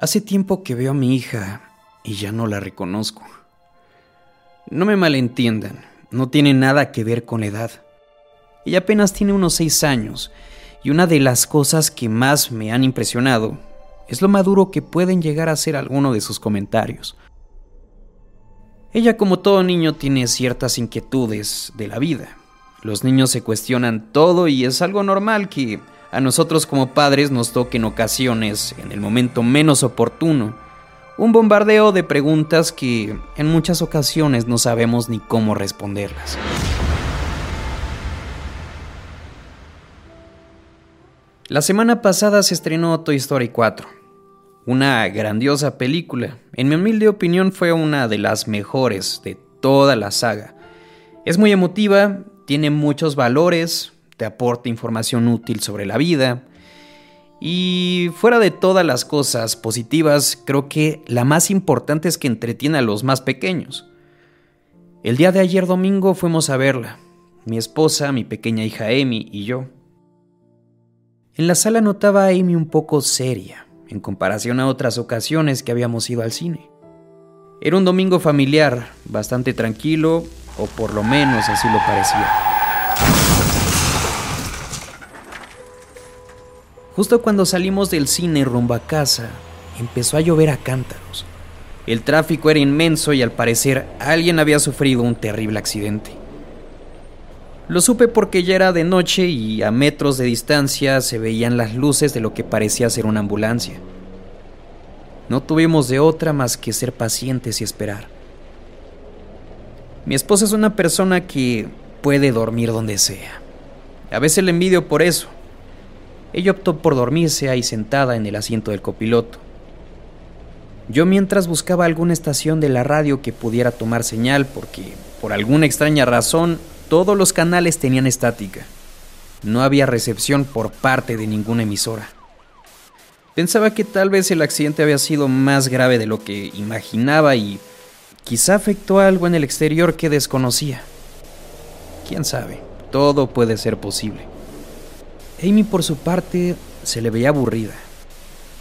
Hace tiempo que veo a mi hija y ya no la reconozco. No me malentiendan, no tiene nada que ver con la edad. Ella apenas tiene unos seis años y una de las cosas que más me han impresionado es lo maduro que pueden llegar a ser algunos de sus comentarios. Ella como todo niño tiene ciertas inquietudes de la vida. Los niños se cuestionan todo y es algo normal que a nosotros como padres nos toque en ocasiones, en el momento menos oportuno, un bombardeo de preguntas que en muchas ocasiones no sabemos ni cómo responderlas. La semana pasada se estrenó Toy Story 4, una grandiosa película. En mi humilde opinión fue una de las mejores de toda la saga. Es muy emotiva, tiene muchos valores, te aporta información útil sobre la vida. Y fuera de todas las cosas positivas, creo que la más importante es que entretiene a los más pequeños. El día de ayer domingo fuimos a verla, mi esposa, mi pequeña hija Amy y yo. En la sala notaba Amy un poco seria, en comparación a otras ocasiones que habíamos ido al cine. Era un domingo familiar, bastante tranquilo, o por lo menos así lo parecía. Justo cuando salimos del cine rumbo a casa, empezó a llover a cántaros. El tráfico era inmenso y al parecer alguien había sufrido un terrible accidente. Lo supe porque ya era de noche y a metros de distancia se veían las luces de lo que parecía ser una ambulancia. No tuvimos de otra más que ser pacientes y esperar. Mi esposa es una persona que puede dormir donde sea. A veces le envidio por eso. Ella optó por dormirse ahí sentada en el asiento del copiloto. Yo mientras buscaba alguna estación de la radio que pudiera tomar señal porque, por alguna extraña razón, todos los canales tenían estática. No había recepción por parte de ninguna emisora. Pensaba que tal vez el accidente había sido más grave de lo que imaginaba y quizá afectó algo en el exterior que desconocía. ¿Quién sabe? Todo puede ser posible. Amy por su parte se le veía aburrida.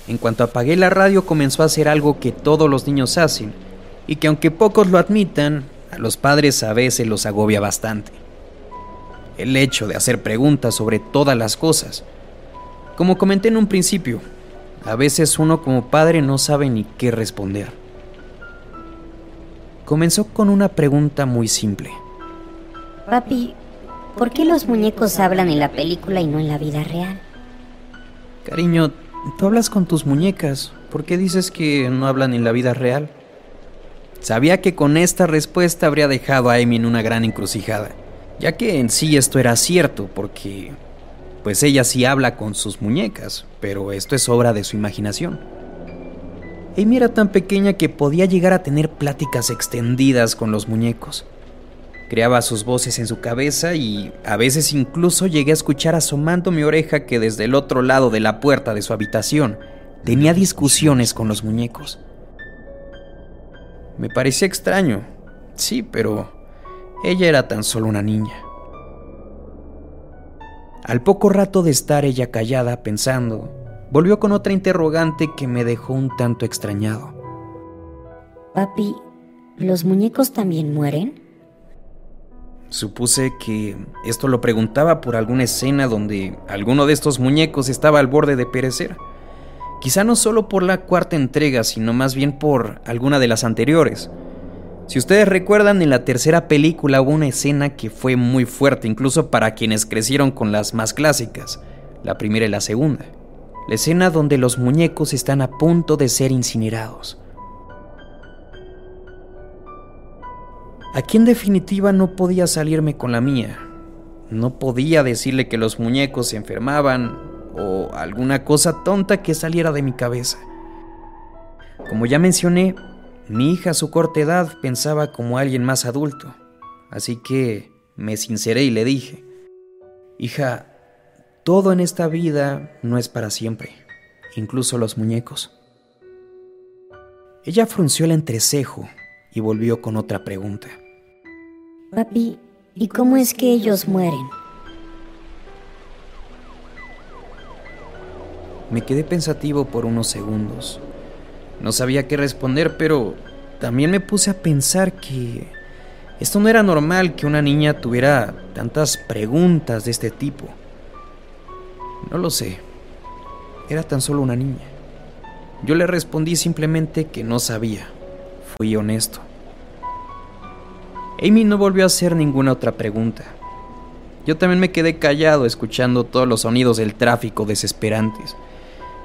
En cuanto apagué la radio comenzó a hacer algo que todos los niños hacen y que aunque pocos lo admitan, a los padres a veces los agobia bastante. El hecho de hacer preguntas sobre todas las cosas. Como comenté en un principio, a veces uno como padre no sabe ni qué responder. Comenzó con una pregunta muy simple. Papi, ¿Por qué los muñecos hablan en la película y no en la vida real? Cariño, tú hablas con tus muñecas. ¿Por qué dices que no hablan en la vida real? Sabía que con esta respuesta habría dejado a Amy en una gran encrucijada, ya que en sí esto era cierto, porque pues ella sí habla con sus muñecas, pero esto es obra de su imaginación. Amy era tan pequeña que podía llegar a tener pláticas extendidas con los muñecos. Creaba sus voces en su cabeza y a veces incluso llegué a escuchar asomando mi oreja que desde el otro lado de la puerta de su habitación tenía discusiones con los muñecos. Me parecía extraño, sí, pero ella era tan solo una niña. Al poco rato de estar ella callada pensando, volvió con otra interrogante que me dejó un tanto extrañado. Papi, ¿los muñecos también mueren? Supuse que esto lo preguntaba por alguna escena donde alguno de estos muñecos estaba al borde de perecer. Quizá no solo por la cuarta entrega, sino más bien por alguna de las anteriores. Si ustedes recuerdan, en la tercera película hubo una escena que fue muy fuerte, incluso para quienes crecieron con las más clásicas, la primera y la segunda. La escena donde los muñecos están a punto de ser incinerados. Aquí en definitiva no podía salirme con la mía. No podía decirle que los muñecos se enfermaban o alguna cosa tonta que saliera de mi cabeza. Como ya mencioné, mi hija a su corta edad pensaba como alguien más adulto, así que me sinceré y le dije, hija, todo en esta vida no es para siempre, incluso los muñecos. Ella frunció el entrecejo y volvió con otra pregunta. Papi, ¿y cómo es que ellos mueren? Me quedé pensativo por unos segundos. No sabía qué responder, pero también me puse a pensar que esto no era normal que una niña tuviera tantas preguntas de este tipo. No lo sé. Era tan solo una niña. Yo le respondí simplemente que no sabía. Fui honesto. Amy no volvió a hacer ninguna otra pregunta. Yo también me quedé callado escuchando todos los sonidos del tráfico desesperantes,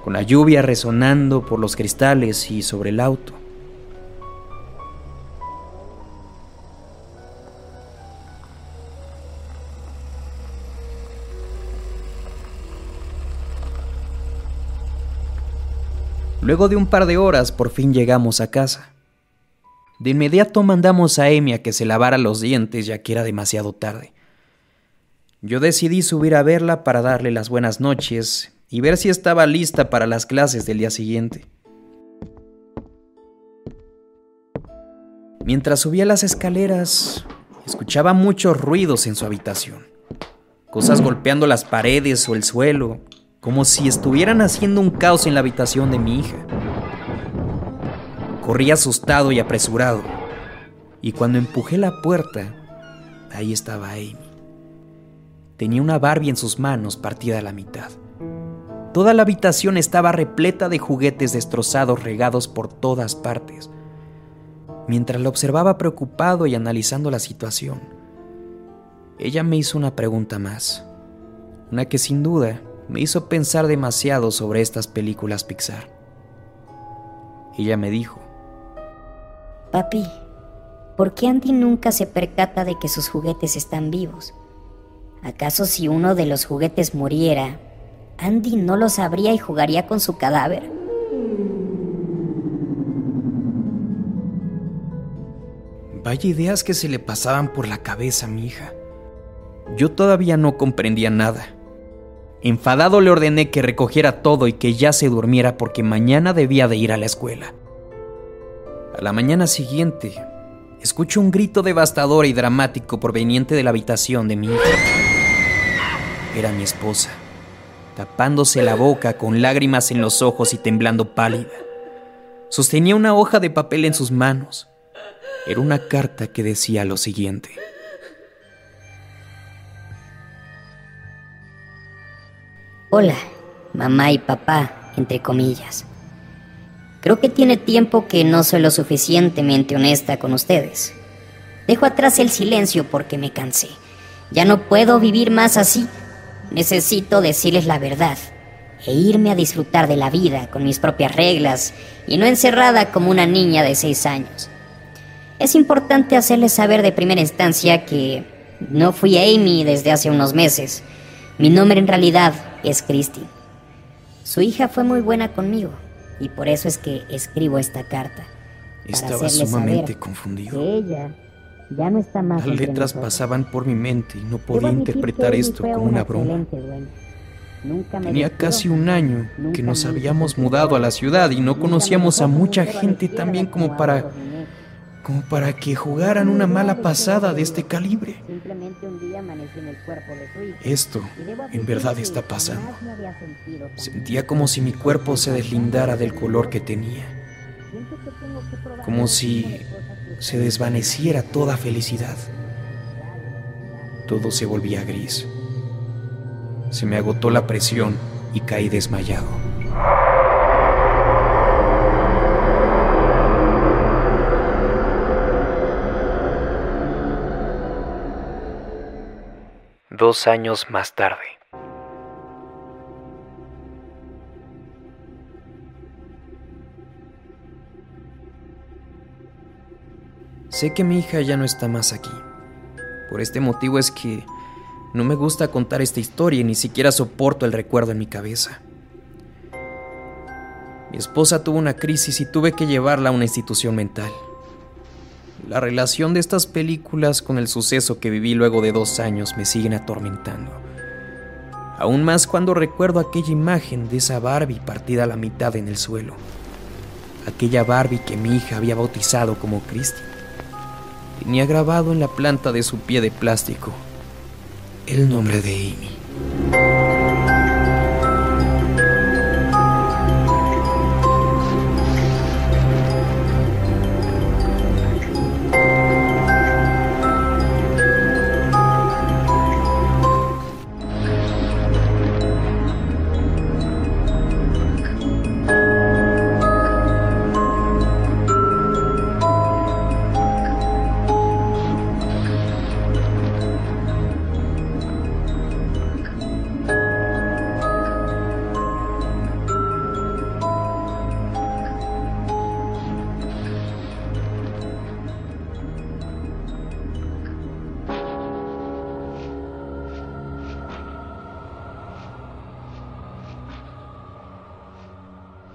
con la lluvia resonando por los cristales y sobre el auto. Luego de un par de horas por fin llegamos a casa. De inmediato mandamos a Amy a que se lavara los dientes ya que era demasiado tarde. Yo decidí subir a verla para darle las buenas noches y ver si estaba lista para las clases del día siguiente. Mientras subía las escaleras, escuchaba muchos ruidos en su habitación. Cosas golpeando las paredes o el suelo, como si estuvieran haciendo un caos en la habitación de mi hija. Corrí asustado y apresurado, y cuando empujé la puerta, ahí estaba Amy. Tenía una Barbie en sus manos partida a la mitad. Toda la habitación estaba repleta de juguetes destrozados regados por todas partes. Mientras la observaba preocupado y analizando la situación, ella me hizo una pregunta más, una que sin duda me hizo pensar demasiado sobre estas películas Pixar. Ella me dijo, Papi, ¿por qué Andy nunca se percata de que sus juguetes están vivos? ¿Acaso si uno de los juguetes muriera, Andy no lo sabría y jugaría con su cadáver? Vaya ideas que se le pasaban por la cabeza a mi hija. Yo todavía no comprendía nada. Enfadado le ordené que recogiera todo y que ya se durmiera porque mañana debía de ir a la escuela. A la mañana siguiente, escucho un grito devastador y dramático proveniente de la habitación de mi hija. Era mi esposa, tapándose la boca con lágrimas en los ojos y temblando pálida. Sostenía una hoja de papel en sus manos. Era una carta que decía lo siguiente. Hola, mamá y papá, entre comillas. Creo que tiene tiempo que no soy lo suficientemente honesta con ustedes. Dejo atrás el silencio porque me cansé. Ya no puedo vivir más así. Necesito decirles la verdad e irme a disfrutar de la vida con mis propias reglas y no encerrada como una niña de seis años. Es importante hacerles saber de primera instancia que no fui Amy desde hace unos meses. Mi nombre en realidad es Christy. Su hija fue muy buena conmigo y por eso es que escribo esta carta. Estaba sumamente confundido. ella ya no está más Las letras pasaban por mi mente y no podía interpretar esto como una broma. Tenía casi un año que nos habíamos mudado a la ciudad y no conocíamos a mucha gente tan bien como para como para que jugaran una mala pasada de este calibre. Esto en verdad está pasando. Sentía como si mi cuerpo se deslindara del color que tenía. Como si se desvaneciera toda felicidad. Todo se volvía gris. Se me agotó la presión y caí desmayado. Dos años más tarde. Sé que mi hija ya no está más aquí. Por este motivo es que no me gusta contar esta historia y ni siquiera soporto el recuerdo en mi cabeza. Mi esposa tuvo una crisis y tuve que llevarla a una institución mental. La relación de estas películas con el suceso que viví luego de dos años me siguen atormentando. Aún más cuando recuerdo aquella imagen de esa Barbie partida a la mitad en el suelo. Aquella Barbie que mi hija había bautizado como Christy. Tenía grabado en la planta de su pie de plástico el nombre de Amy.